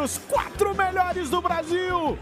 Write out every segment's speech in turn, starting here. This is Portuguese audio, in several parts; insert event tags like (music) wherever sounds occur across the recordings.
Entre os quatro melhores do Brasil.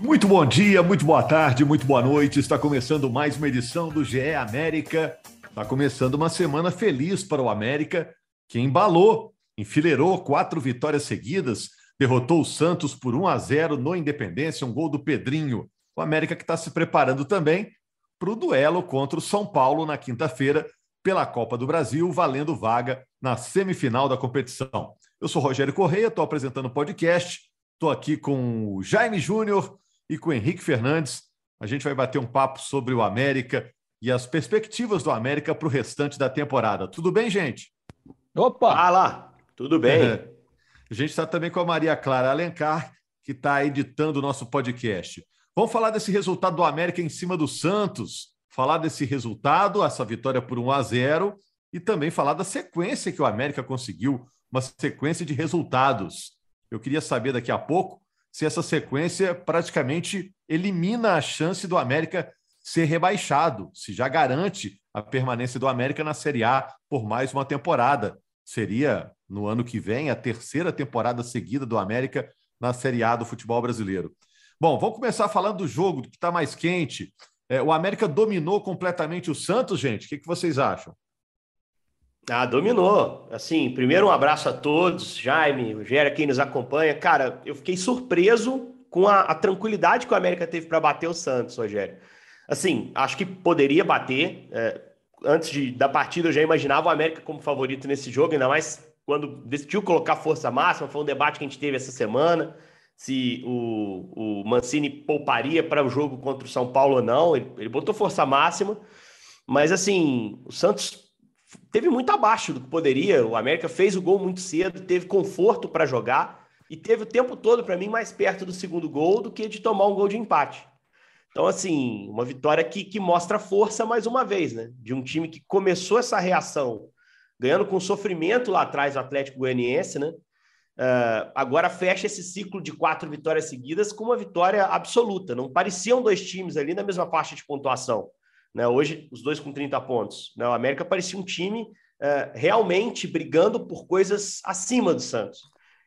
Muito bom dia, muito boa tarde, muito boa noite. Está começando mais uma edição do GE América. Está começando uma semana feliz para o América, que embalou, enfileirou quatro vitórias seguidas, derrotou o Santos por 1 a 0 no Independência, um gol do Pedrinho. O América que está se preparando também para o duelo contra o São Paulo na quinta-feira, pela Copa do Brasil, valendo vaga na semifinal da competição. Eu sou Rogério Correia, estou apresentando o podcast, estou aqui com o Jaime Júnior e com o Henrique Fernandes. A gente vai bater um papo sobre o América e as perspectivas do América para o restante da temporada. Tudo bem, gente? Opa! Fala! Tudo bem. É. (laughs) A gente está também com a Maria Clara Alencar, que está editando o nosso podcast. Vamos falar desse resultado do América em cima do Santos falar desse resultado, essa vitória por 1 a 0 e também falar da sequência que o América conseguiu, uma sequência de resultados. Eu queria saber daqui a pouco se essa sequência praticamente elimina a chance do América ser rebaixado, se já garante a permanência do América na Série A por mais uma temporada. Seria no ano que vem a terceira temporada seguida do América na Série A do futebol brasileiro. Bom, vamos começar falando do jogo que está mais quente. É, o América dominou completamente o Santos, gente. O que, que vocês acham? Ah, dominou. Assim, primeiro um abraço a todos, Jaime, Rogério, quem nos acompanha. Cara, eu fiquei surpreso com a, a tranquilidade que o América teve para bater o Santos, Rogério. Assim, acho que poderia bater. É, antes de, da partida, eu já imaginava o América como favorito nesse jogo, ainda mais quando decidiu colocar força máxima. Foi um debate que a gente teve essa semana se o, o Mancini pouparia para o jogo contra o São Paulo ou não. Ele, ele botou força máxima, mas assim, o Santos teve muito abaixo do que poderia. O América fez o gol muito cedo, teve conforto para jogar e teve o tempo todo, para mim, mais perto do segundo gol do que de tomar um gol de empate. Então, assim, uma vitória que, que mostra força mais uma vez, né? De um time que começou essa reação ganhando com sofrimento lá atrás o Atlético Goianiense, né? Uh, agora fecha esse ciclo de quatro vitórias seguidas com uma vitória absoluta. Não pareciam dois times ali na mesma faixa de pontuação. Né? Hoje, os dois com 30 pontos. Né? O América parecia um time uh, realmente brigando por coisas acima do Santos.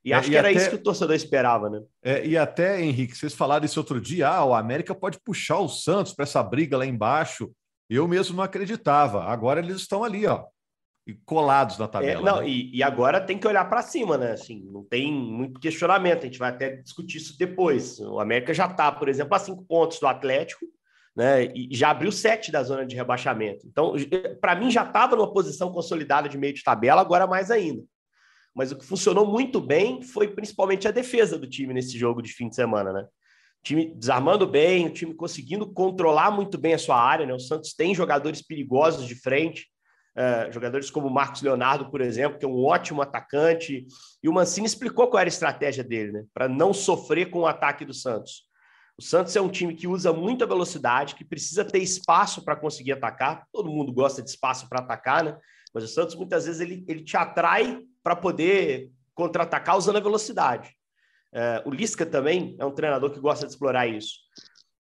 E é, acho e que era até, isso que o torcedor esperava, né? É, e até, Henrique, vocês falaram isso outro dia: ah, o América pode puxar o Santos para essa briga lá embaixo. Eu mesmo não acreditava. Agora eles estão ali, ó colados na é, tabela. É, não, né? e, e, agora tem que olhar para cima, né? Assim, não tem muito questionamento, a gente vai até discutir isso depois. O América já está, por exemplo, a cinco pontos do Atlético, né? E já abriu sete da zona de rebaixamento. Então, para mim, já estava numa posição consolidada de meio de tabela, agora mais ainda. Mas o que funcionou muito bem foi principalmente a defesa do time nesse jogo de fim de semana, né? O time desarmando bem, o time conseguindo controlar muito bem a sua área, né? O Santos tem jogadores perigosos de frente. Uh, jogadores como Marcos Leonardo, por exemplo, que é um ótimo atacante, e o Mancini explicou qual era a estratégia dele, né? Para não sofrer com o ataque do Santos. O Santos é um time que usa muita velocidade, que precisa ter espaço para conseguir atacar. Todo mundo gosta de espaço para atacar, né? Mas o Santos muitas vezes ele, ele te atrai para poder contra-atacar usando a velocidade. Uh, o Lisca também é um treinador que gosta de explorar isso.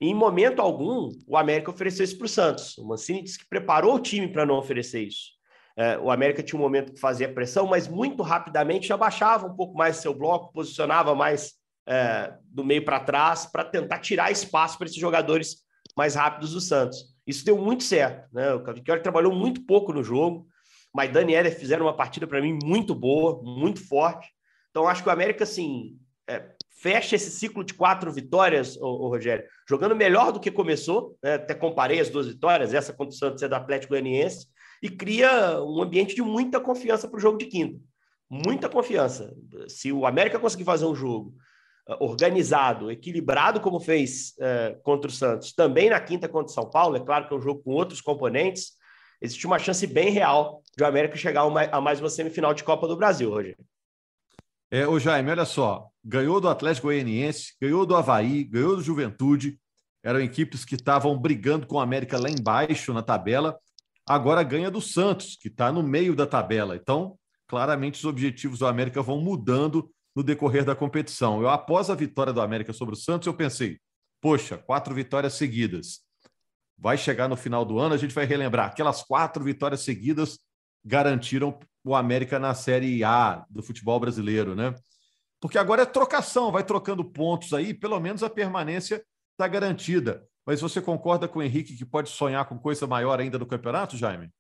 Em momento algum, o América ofereceu isso para o Santos. O Mancini disse que preparou o time para não oferecer isso. É, o América tinha um momento que fazia pressão, mas muito rapidamente já um pouco mais seu bloco, posicionava mais é, do meio para trás para tentar tirar espaço para esses jogadores mais rápidos do Santos. Isso deu muito certo. Né? O Cavicchioli trabalhou muito pouco no jogo, mas Daniela fizeram uma partida para mim muito boa, muito forte. Então acho que o América assim é, fecha esse ciclo de quatro vitórias, o Rogério, jogando melhor do que começou, né? até comparei as duas vitórias, essa contra o Santos é do Atlético Goianiense, e cria um ambiente de muita confiança para o jogo de quinta. Muita confiança. Se o América conseguir fazer um jogo uh, organizado, equilibrado, como fez uh, contra o Santos, também na quinta contra o São Paulo, é claro que é um jogo com outros componentes, existe uma chance bem real de o América chegar a mais uma semifinal de Copa do Brasil, Rogério. É, o Jaime, olha só, ganhou do Atlético Goianiense, ganhou do Havaí, ganhou do Juventude, eram equipes que estavam brigando com o América lá embaixo na tabela, agora ganha do Santos, que está no meio da tabela. Então, claramente os objetivos do América vão mudando no decorrer da competição. Eu, após a vitória do América sobre o Santos, eu pensei, poxa, quatro vitórias seguidas. Vai chegar no final do ano, a gente vai relembrar. Aquelas quatro vitórias seguidas garantiram o América na Série A do futebol brasileiro, né? Porque agora é trocação, vai trocando pontos aí, pelo menos a permanência está garantida. Mas você concorda com o Henrique que pode sonhar com coisa maior ainda no campeonato, Jaime?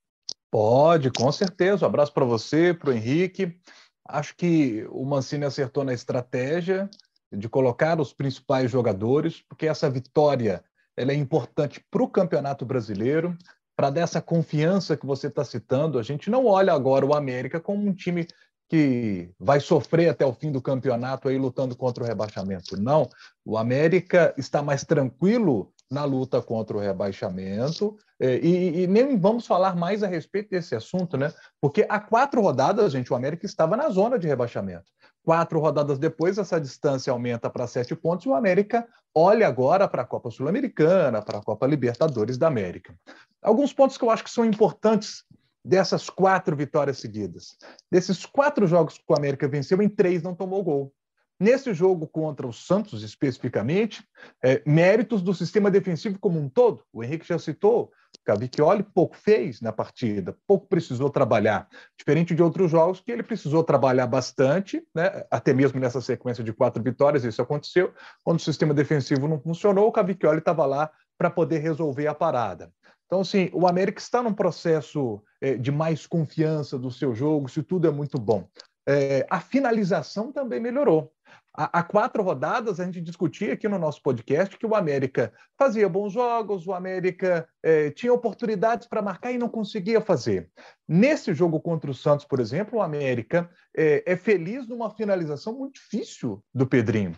Pode, com certeza. Um abraço para você, para o Henrique. Acho que o Mancini acertou na estratégia de colocar os principais jogadores, porque essa vitória ela é importante para o Campeonato Brasileiro, para dar essa confiança que você está citando. A gente não olha agora o América como um time que vai sofrer até o fim do campeonato aí lutando contra o rebaixamento. Não, o América está mais tranquilo na luta contra o rebaixamento é, e, e, nem vamos falar mais a respeito desse assunto, né? Porque há quatro rodadas, gente, o América estava na zona de rebaixamento. Quatro rodadas depois, essa distância aumenta para sete pontos e o América olha agora para a Copa Sul-Americana, para a Copa Libertadores da América. Alguns pontos que eu acho que são importantes dessas quatro vitórias seguidas. Desses quatro jogos que o América venceu, em três não tomou gol. Nesse jogo contra o Santos, especificamente, é, méritos do sistema defensivo como um todo. O Henrique já citou, Cavicchioli pouco fez na partida, pouco precisou trabalhar. Diferente de outros jogos que ele precisou trabalhar bastante, né? até mesmo nessa sequência de quatro vitórias, isso aconteceu. Quando o sistema defensivo não funcionou, o Cavicchioli estava lá para poder resolver a parada. Então, assim, o América está num processo é, de mais confiança do seu jogo, se tudo é muito bom. É, a finalização também melhorou. Há, quatro rodadas, a gente discutia aqui no nosso podcast que o América fazia bons jogos, o América é, tinha oportunidades para marcar e não conseguia fazer. Nesse jogo contra o Santos, por exemplo, o América é, é feliz numa finalização muito difícil do Pedrinho.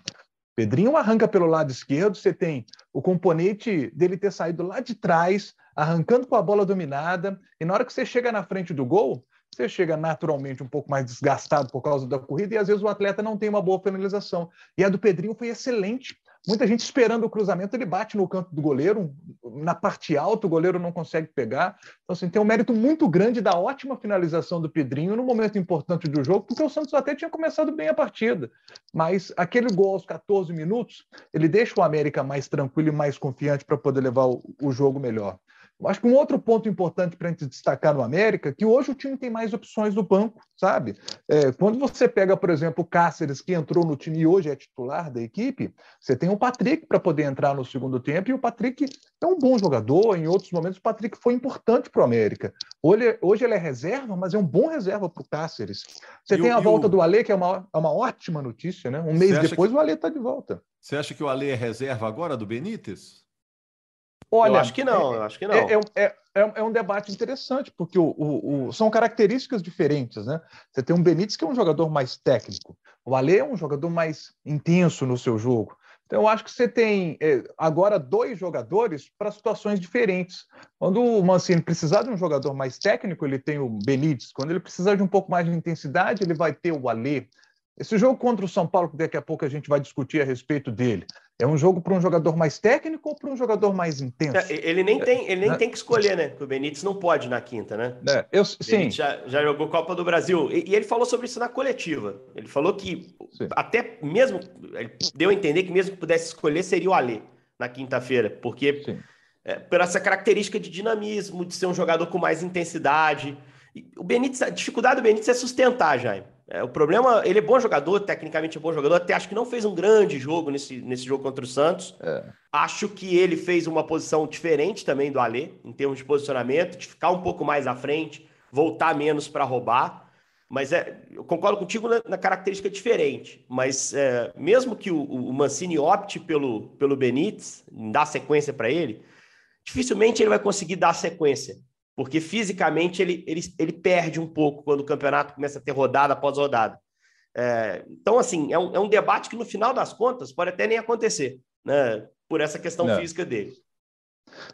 Pedrinho arranca pelo lado esquerdo, você tem o componente dele ter saído lá de trás, arrancando com a bola dominada, e na hora que você chega na frente do gol, você chega naturalmente um pouco mais desgastado por causa da corrida e às vezes o atleta não tem uma boa finalização. E a do Pedrinho foi excelente. Muita gente esperando o cruzamento, ele bate no canto do goleiro, na parte alta, o goleiro não consegue pegar. Então, assim, tem um mérito muito grande da ótima finalização do Pedrinho no momento importante do jogo, porque o Santos até tinha começado bem a partida. Mas aquele gol aos 14 minutos, ele deixa o América mais tranquilo e mais confiante para poder levar o, o jogo melhor. Acho que um outro ponto importante para a gente destacar no América é que hoje o time tem mais opções no banco, sabe? É, quando você pega, por exemplo, o Cáceres, que entrou no time e hoje é titular da equipe, você tem o Patrick para poder entrar no segundo tempo, e o Patrick é um bom jogador. Em outros momentos, o Patrick foi importante para o América. Hoje, hoje ele é reserva, mas é um bom reserva para o Cáceres. Você e tem o, a volta o... do Alê, que é uma, é uma ótima notícia, né? Um mês depois, que... o Alê está de volta. Você acha que o Alê é reserva agora do Benítez? Olha, eu acho que não, é, eu acho que não. É, é, é, é, um debate interessante, porque o, o, o, são características diferentes, né? Você tem um Benítez que é um jogador mais técnico, o Alê é um jogador mais intenso no seu jogo. Então, eu acho que você tem é, agora dois jogadores para situações diferentes. Quando o Mancini precisar de um jogador mais técnico, ele tem o Benítez. Quando ele precisar de um pouco mais de intensidade, ele vai ter o Alê. Esse jogo contra o São Paulo, que daqui a pouco a gente vai discutir a respeito dele, é um jogo para um jogador mais técnico ou para um jogador mais intenso? É, ele nem tem, ele nem é, tem que escolher, né? Porque o Benítez não pode na quinta, né? É, eu, sim. Já, já jogou Copa do Brasil. E, e, ele falou sobre isso na coletiva. Ele falou que sim. até mesmo. Ele deu a entender que mesmo que pudesse escolher, seria o Alê na quinta-feira. Porque é, por essa característica de dinamismo, de ser um jogador com mais intensidade. O Benítez, a dificuldade do Benítez é sustentar, Jaime. É, o problema, ele é bom jogador, tecnicamente é bom jogador, até acho que não fez um grande jogo nesse, nesse jogo contra o Santos. É. Acho que ele fez uma posição diferente também do Alê, em termos de posicionamento, de ficar um pouco mais à frente, voltar menos para roubar. Mas é, eu concordo contigo na, na característica diferente. Mas é, mesmo que o, o, Mancini opte pelo, pelo Benítez, dar sequência para ele, dificilmente ele vai conseguir dar sequência porque fisicamente ele, ele, ele perde um pouco quando o campeonato começa a ter rodada após rodada. É, então, assim, é um, é um debate que no final das contas pode até nem acontecer, né, por essa questão Não. física dele.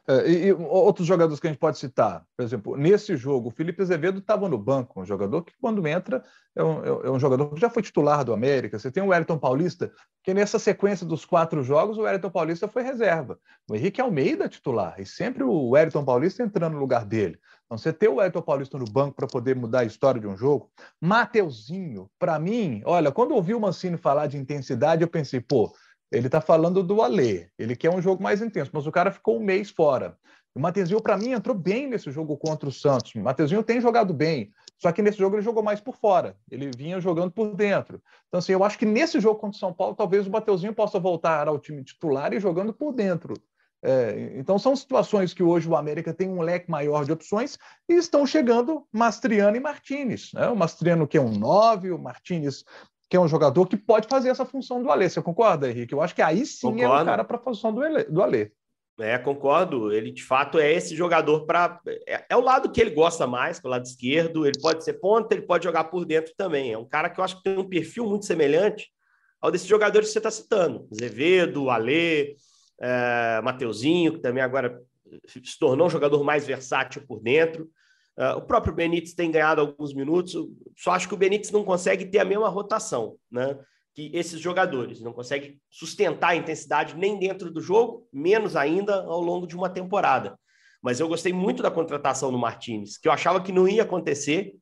É, e, e, outros jogadores que a gente pode citar, por exemplo, nesse jogo, o Felipe Azevedo estava no banco, um jogador que, quando entra, é um, é um, jogador que já foi titular do América. Você tem o Wellington Paulista, que nessa sequência dos quatro jogos, o Wellington Paulista foi reserva. O Henrique Almeida titular, e sempre o Wellington Paulista entrando no lugar dele. Então, você ter o Wellington Paulista no banco para poder mudar a história de um jogo. Mateuzinho, para mim, olha, quando eu ouvi o Mancini falar de intensidade, eu pensei, pô, ele está falando do Alê. Ele quer um jogo mais intenso, mas o cara ficou um mês fora. O Mateuzinho, para mim, entrou bem nesse jogo contra o Santos. O Mateuzinho tem jogado bem, só que nesse jogo ele jogou mais por fora. Ele vinha jogando por dentro. Então, assim, eu acho que nesse jogo contra o São Paulo, talvez o Mateuzinho possa voltar ao time titular e jogando por dentro. É, então, são situações que hoje o América tem um leque maior de opções e estão chegando Mastriano e Martinez. Né? O Mastriano, que é um 9, o Martinez, que é um jogador que pode fazer essa função do Alê. Você concorda, Henrique? Eu acho que aí sim concordo. é o cara para a função do, do Alê. É, concordo. Ele de fato é esse jogador para. É, é, o lado que ele gosta mais, pelo lado esquerdo. Ele pode ser ponta, ele pode jogar por dentro também. É um cara que eu acho que tem um perfil muito semelhante ao desses jogadores que você está citando: Zevedo, Alê, é, Mateuzinho, que também agora se tornou um jogador mais versátil por dentro. Uh, o próprio Benítez tem ganhado alguns minutos, só acho que o Benítez não consegue ter a mesma rotação né, que esses jogadores, não consegue sustentar a intensidade nem dentro do jogo, menos ainda ao longo de uma temporada. Mas eu gostei muito da contratação do Martinez, que eu achava que não ia acontecer,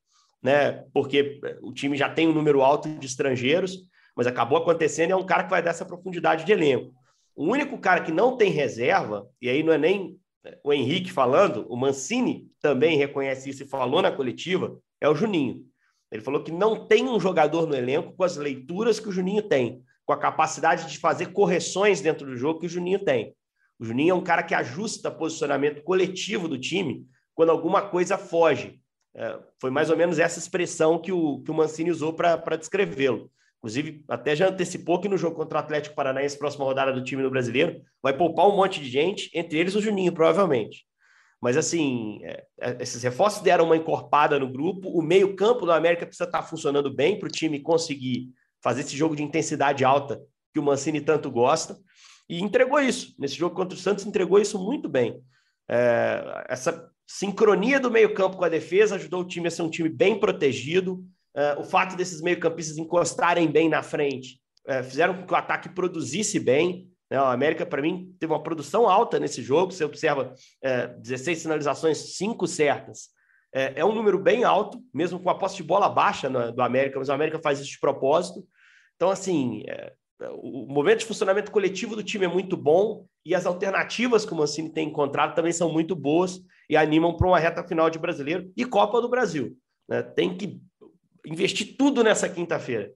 né, porque o time já tem um número alto de estrangeiros, mas acabou acontecendo e é um cara que vai dar essa profundidade de elenco. O único cara que não tem reserva, e aí não é nem o Henrique falando, o Mancini também reconhece isso e falou na coletiva, é o Juninho. Ele falou que não tem um jogador no elenco com as leituras que o Juninho tem, com a capacidade de fazer correções dentro do jogo que o Juninho tem. O Juninho é um cara que ajusta posicionamento coletivo do time quando alguma coisa foge. É, foi mais ou menos essa expressão que o, que o Mancini usou para descrevê-lo. Inclusive, até já antecipou que no jogo contra o Atlético Paranaense, próxima rodada do time no Brasileiro, vai poupar um monte de gente, entre eles o Juninho, provavelmente. Mas, assim, é, é esses reforços deram uma encorpada no grupo. O meio-campo do América precisa estar funcionando bem para o time conseguir fazer esse jogo de intensidade alta que o Mancini tanto gosta. E entregou isso. Nesse jogo contra o Santos, entregou isso muito bem. É, essa sincronia do meio-campo com a defesa ajudou o time a ser um time bem protegido. Uh, o fato desses meio-campistas encostarem bem na frente uh, fizeram com que o ataque produzisse bem. Né? O América, para mim, teve uma produção alta nesse jogo. Você observa uh, eh, 16 sinalizações, 5 certas. é um número bem alto, mesmo com a posse de bola baixa no, do América, mas o América faz isso de propósito. Então, assim, o momento de funcionamento coletivo do time é muito bom e as alternativas que o Mancini tem encontrado também são muito boas e animam para uma reta final de brasileiro e Copa do Brasil. Né? Tem que investir tudo nessa quinta-feira.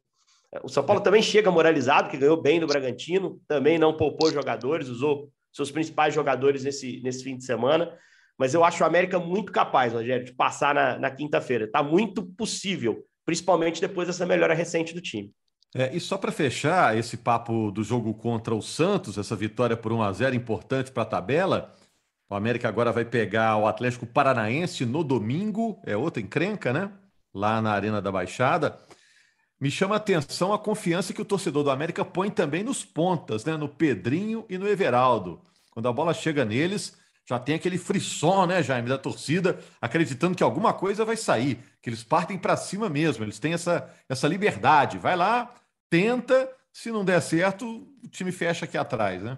O São Paulo também chega moralizado, que ganhou bem do Bragantino, também não poupou jogadores, usou seus principais jogadores nesse, nesse fim de semana. Mas eu acho o América muito capaz, Rogério, de passar na, na quinta-feira. Está muito possível, principalmente depois dessa melhora recente do time. É, e só para fechar esse papo do jogo contra o Santos, essa vitória por 1 a 0 importante para a tabela. O América agora vai pegar o Atlético Paranaense no domingo, é outra encrenca, né? Lá na Arena da Baixada. Me chama a atenção a confiança que o torcedor do América põe também nos pontas, né? no Pedrinho e no Everaldo. Quando a bola chega neles, já tem aquele frisson, né, Jaime, da torcida, acreditando que alguma coisa vai sair, que eles partem para cima mesmo, eles têm essa, essa liberdade. Vai lá, tenta, se não der certo, o time fecha aqui atrás, né?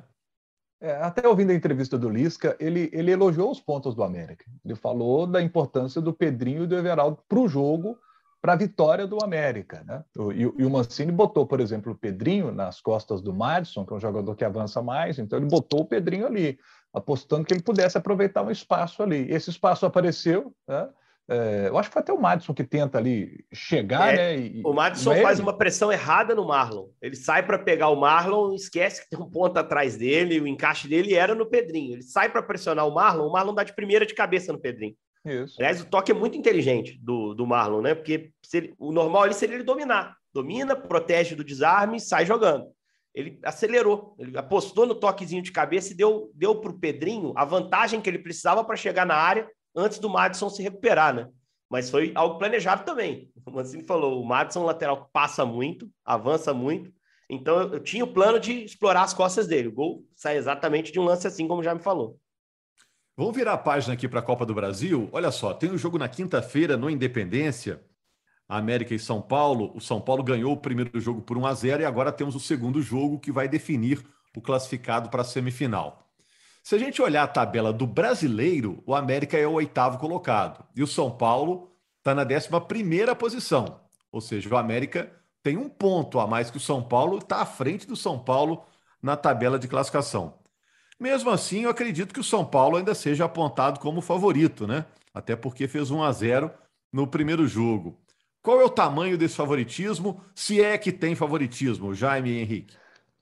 É, até ouvindo a entrevista do Lisca, ele, ele elogiou os pontos do América. Ele falou da importância do Pedrinho e do Everaldo para o jogo, para a vitória do América. Né? E, e, o Mancini botou, por exemplo, o Pedrinho nas costas do Madison, que é um jogador que avança mais, então ele botou o Pedrinho ali, apostando que ele pudesse aproveitar um espaço ali. Esse espaço apareceu, né? É, eu acho que foi até o Madison que tenta ali chegar, é, né? E, o Madison faz uma pressão errada no Marlon. Ele sai para pegar o Marlon, esquece que tem um ponto atrás dele, o encaixe dele era no Pedrinho. Ele sai para pressionar o Marlon, o Marlon dá de primeira de cabeça no Pedrinho. Isso. Aliás, o toque é muito inteligente do, do Marlon, né? Porque ele, o normal ali seria ele dominar. Domina, protege do desarme e sai jogando. Ele acelerou, ele apostou no toquezinho de cabeça e deu, deu para o Pedrinho a vantagem que ele precisava para chegar na área antes do Madison se recuperar, né? Mas foi algo planejado também. O Mancini falou, o Madison lateral passa muito, avança muito, então eu, eu tinha o plano de explorar as costas dele. O gol sai exatamente de um lance assim, como já me falou. Vamos virar a página aqui para a Copa do Brasil. Olha só, tem um jogo na quinta-feira no Independência, América e São Paulo. O São Paulo ganhou o primeiro jogo por 1 a 0 e agora temos o segundo jogo que vai definir o classificado para a semifinal. Se a gente olhar a tabela do brasileiro, o América é o oitavo colocado e o São Paulo está na décima primeira posição. Ou seja, o América tem um ponto a mais que o São Paulo, está à frente do São Paulo na tabela de classificação. Mesmo assim, eu acredito que o São Paulo ainda seja apontado como favorito, né? Até porque fez 1 a 0 no primeiro jogo. Qual é o tamanho desse favoritismo, se é que tem favoritismo, Jaime Henrique?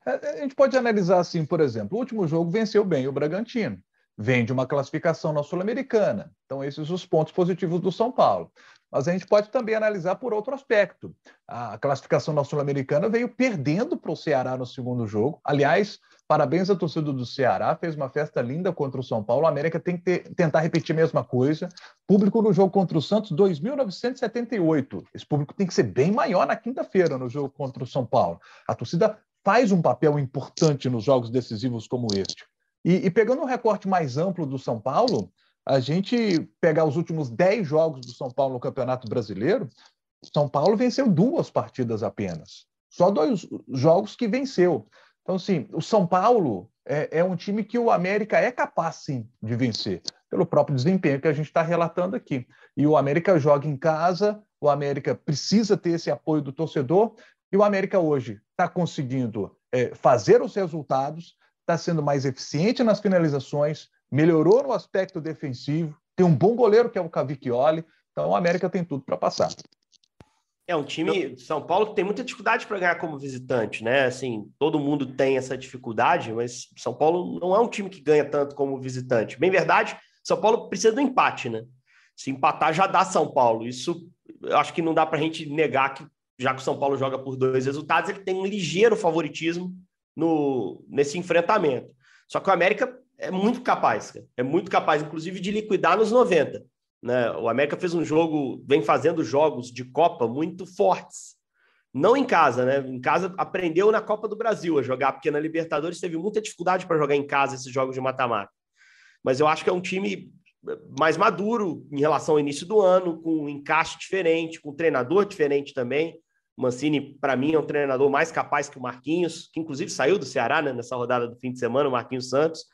É, a gente pode analisar assim, por exemplo, o último jogo venceu bem o Bragantino, vem de uma classificação na Sul-Americana. Então, esses os pontos positivos do São Paulo. Mas a gente pode também analisar por outro aspecto. A classificação na Sul-Americana veio perdendo para o Ceará no segundo jogo. Aliás, parabéns à torcida do Ceará, fez uma festa linda contra o São Paulo. A América tem que ter, tentar repetir a mesma coisa. Público no jogo contra o Santos, 2.978. Esse público tem que ser bem maior na quinta-feira no jogo contra o São Paulo. A torcida faz um papel importante nos jogos decisivos como este. E, e pegando um recorte mais amplo do São Paulo, a gente pegar os últimos 10 jogos do São Paulo no Campeonato Brasileiro, São Paulo venceu duas partidas apenas. Só dois jogos que venceu. Então, assim, o São Paulo é, é um time que o América é capaz, sim, de vencer, pelo próprio desempenho que a gente está relatando aqui. E o América joga em casa, o América precisa ter esse apoio do torcedor, e o América hoje está conseguindo é, fazer os resultados, está sendo mais eficiente nas finalizações, melhorou no aspecto defensivo, tem um bom goleiro que é o Cavicchioli, então o América tem tudo para passar. É um time de São Paulo que tem muita dificuldade para ganhar como visitante, né? Assim, todo mundo tem essa dificuldade, mas São Paulo não é um time que ganha tanto como visitante. Bem verdade, São Paulo precisa do empate, né? Se empatar já dá São Paulo. Isso eu acho que não dá para a gente negar que já que o São Paulo joga por dois resultados, ele tem um ligeiro favoritismo no, nesse enfrentamento. Só que o América é muito capaz, é muito capaz, inclusive, de liquidar nos 90. Né? O América fez um jogo, vem fazendo jogos de Copa muito fortes. Não em casa, né? Em casa aprendeu na Copa do Brasil a jogar, porque na Libertadores teve muita dificuldade para jogar em casa esses jogos de mata-mata. Mas eu acho que é um time mais maduro em relação ao início do ano, com um encaixe diferente, com um treinador diferente também. Mancini, para mim, é um treinador mais capaz que o Marquinhos, que inclusive saiu do Ceará né, nessa rodada do fim de semana, o Marquinhos Santos.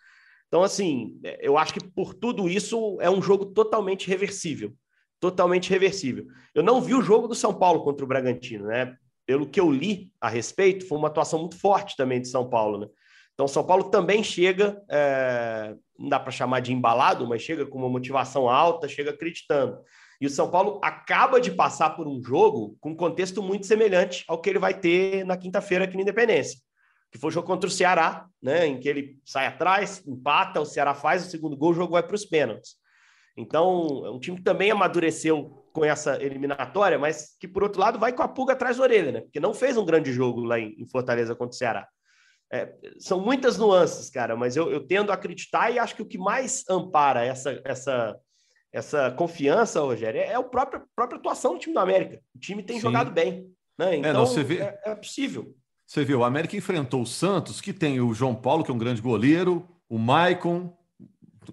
Então, assim, eu acho que por tudo isso é um jogo totalmente reversível. Totalmente reversível. Eu não vi o jogo do São Paulo contra o Bragantino, né? Pelo que eu li a respeito, foi uma atuação muito forte também de São Paulo, né? Então, São Paulo também chega, é... não dá para chamar de embalado, mas chega com uma motivação alta, chega acreditando. E o São Paulo acaba de passar por um jogo com um contexto muito semelhante ao que ele vai ter na quinta-feira aqui no Independência que foi o jogo contra o Ceará, né, em que ele sai atrás, empata, o Ceará faz o segundo gol, o jogo vai para os pênaltis. Então, é um time que também amadureceu com essa eliminatória, mas que, por outro lado, vai com a pulga atrás da orelha, né? Porque não fez um grande jogo lá em, Fortaleza contra o Ceará. É, são muitas nuances, cara, mas eu, eu, tendo a acreditar e acho que o que mais ampara essa, essa, essa confiança, Rogério, é, é a própria, própria atuação do time do América. O time tem Sim. jogado bem. Né? Então, é, não, então, vê... é, é possível. Você viu, o América enfrentou o Santos, que tem o João Paulo, que é um grande goleiro, o Maicon,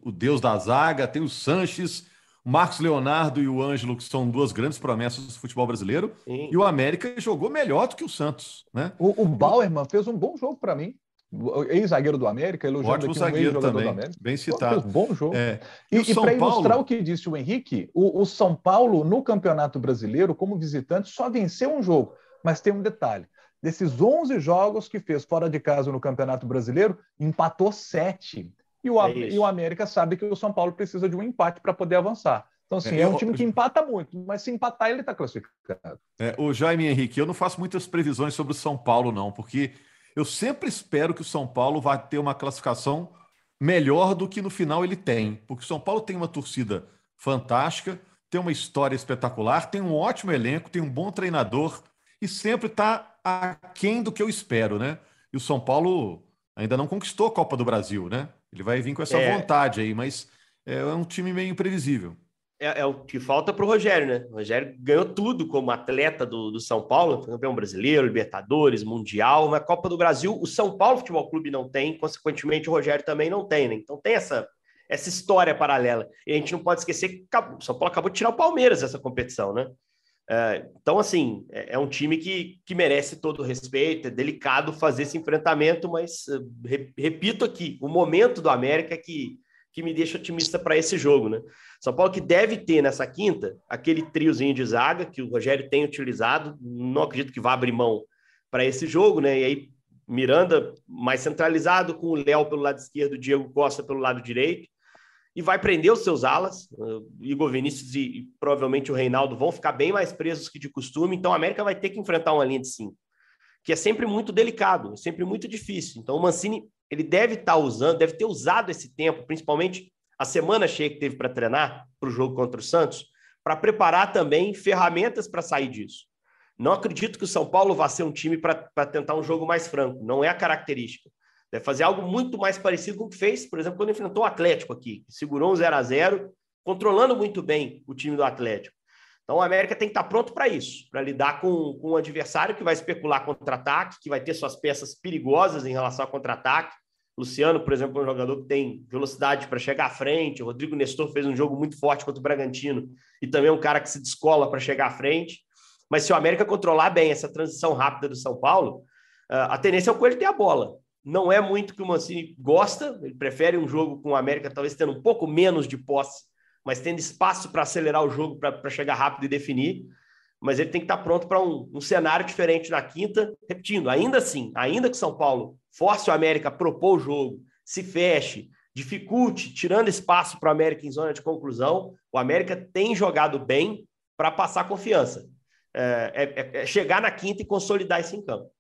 o deus da zaga, tem o Sanches, o Marcos Leonardo e o Ângelo, que são duas grandes promessas do futebol brasileiro. Sim. E o América jogou melhor do que o Santos. Né? O, o Bauerman fez um bom jogo para mim. Ex-zagueiro do América, elogiando Ótimo aqui zagueiro um também, bem citado. Pô, bom jogo. É. E, e, e para ilustrar o que disse o Henrique, o, o São Paulo, no Campeonato Brasileiro, como visitante, só venceu um jogo. Mas tem um detalhe: Desses 11 jogos que fez fora de casa no Campeonato Brasileiro, empatou sete. E o, é e o América sabe que o São Paulo precisa de um empate para poder avançar. Então, assim, é, é um time que empata muito, mas se empatar, ele está classificado. É, o Jaime Henrique, eu não faço muitas previsões sobre o São Paulo, não, porque eu sempre espero que o São Paulo vá ter uma classificação melhor do que no final ele tem. Porque o São Paulo tem uma torcida fantástica, tem uma história espetacular, tem um ótimo elenco, tem um bom treinador e sempre está aquém do que eu espero, né? E o São Paulo ainda não conquistou a Copa do Brasil, né? Ele vai vir com essa é... vontade aí, mas é um time meio imprevisível. É, é o que falta para o Rogério, né? O Rogério ganhou tudo como atleta do, do São Paulo, campeão brasileiro, Libertadores, Mundial, mas Copa do Brasil o São Paulo Futebol Clube não tem, consequentemente o Rogério também não tem, né? Então tem essa, essa história paralela. E a gente não pode esquecer que o São Paulo acabou de tirar o Palmeiras dessa competição, né? É, então, assim, é, é um time que, que merece todo o respeito, é delicado fazer esse enfrentamento, mas repito aqui, o momento do América é que, que me deixa otimista para esse jogo, né? São Paulo que deve ter nessa quinta aquele triozinho de zaga que o Rogério tem utilizado, não acredito que vá abrir mão para esse jogo, né? E aí Miranda mais centralizado, com o Léo pelo lado esquerdo, o Diego Costa pelo lado direito, e vai prender os seus alas. Uh, Igor Vinícius e, e, provavelmente o Reinaldo vão ficar bem mais presos que de costume, então a América vai ter que enfrentar uma linha de cinco, que é sempre muito delicado, sempre muito difícil. Então o Mancini ele deve estar tá usando, deve ter usado esse tempo, principalmente a semana cheia que teve para treinar para o jogo contra o Santos, para preparar também ferramentas para sair disso. Não acredito que o São Paulo vá ser um time para tentar um jogo mais franco, não é a característica. Deve fazer algo muito mais parecido com o que fez, por exemplo, quando enfrentou o Atlético aqui, segurou um 0 a 0 controlando muito bem o time do Atlético. Então, o América tem que estar pronto para isso, para lidar com, com um adversário que vai especular contra-ataque, que vai ter suas peças perigosas em relação ao contra-ataque. Luciano, por exemplo, é um jogador que tem velocidade para chegar à frente. O Rodrigo Nestor fez um jogo muito forte contra o Bragantino e também é um cara que se descola para chegar à frente. Mas se o América controlar bem essa transição rápida do São Paulo, ah, a tendência é o Coelho ter a bola não é muito que o Mancini gosta, ele prefere um jogo com o América talvez tendo um pouco menos de posse, mas tendo espaço para acelerar o jogo, para chegar rápido e definir. Mas ele tem que estar tá pronto para um, um, cenário diferente na quinta. Repetindo, ainda assim, ainda que São Paulo force o América a propor o jogo, se feche, dificulte, tirando espaço para o América em zona de conclusão, o América tem jogado bem para passar confiança. É, é, é chegar na quinta e consolidar esse em campo.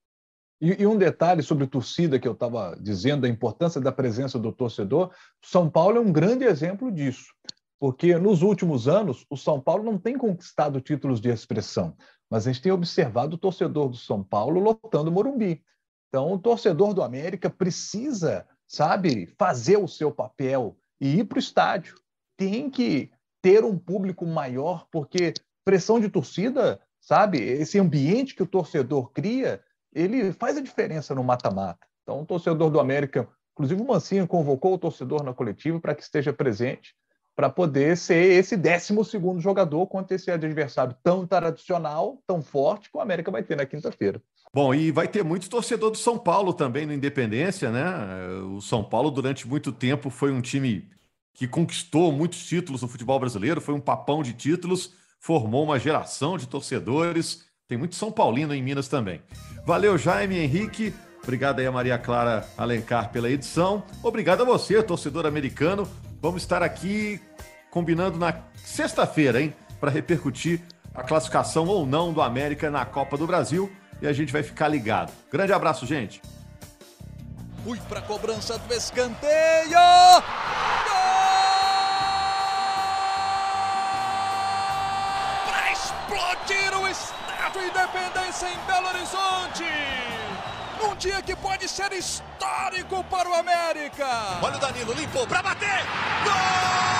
E, e, um detalhe sobre torcida que eu estava dizendo, a importância da presença do torcedor, São Paulo é um grande exemplo disso, porque nos últimos anos o São Paulo não tem conquistado títulos de expressão, mas a gente tem observado o torcedor do São Paulo lotando o Morumbi. Então, o torcedor do América precisa, sabe, fazer o seu papel e ir para o estádio. Tem que ter um público maior, porque pressão de torcida, sabe, esse ambiente que o torcedor cria ele faz a diferença no mata-mata. Então, o torcedor do América, inclusive o Mancinho convocou o torcedor na coletiva para que esteja presente, para poder ser esse 12 jogador contra esse adversário tão tradicional, tão forte que o América vai ter na quinta-feira. Bom, e vai ter muito torcedor do São Paulo também no Independência, né? O São Paulo, durante muito tempo, foi um time que conquistou muitos títulos no futebol brasileiro, foi um papão de títulos, formou uma geração de torcedores tem muito São Paulino em Minas também. Valeu, Jaime Henrique. Obrigado aí a Maria Clara Alencar pela edição. Obrigado a você, torcedor americano. Vamos estar aqui combinando na sexta-feira, hein? Para repercutir a classificação ou não do América na Copa do Brasil. E a gente vai ficar ligado. Grande abraço, gente. Fui para cobrança do escanteio. Para explodir o estádio. Estádio Independência em Belo Horizonte. Um dia que pode ser histórico para o América. Olha o Danilo, limpou para bater. Gol!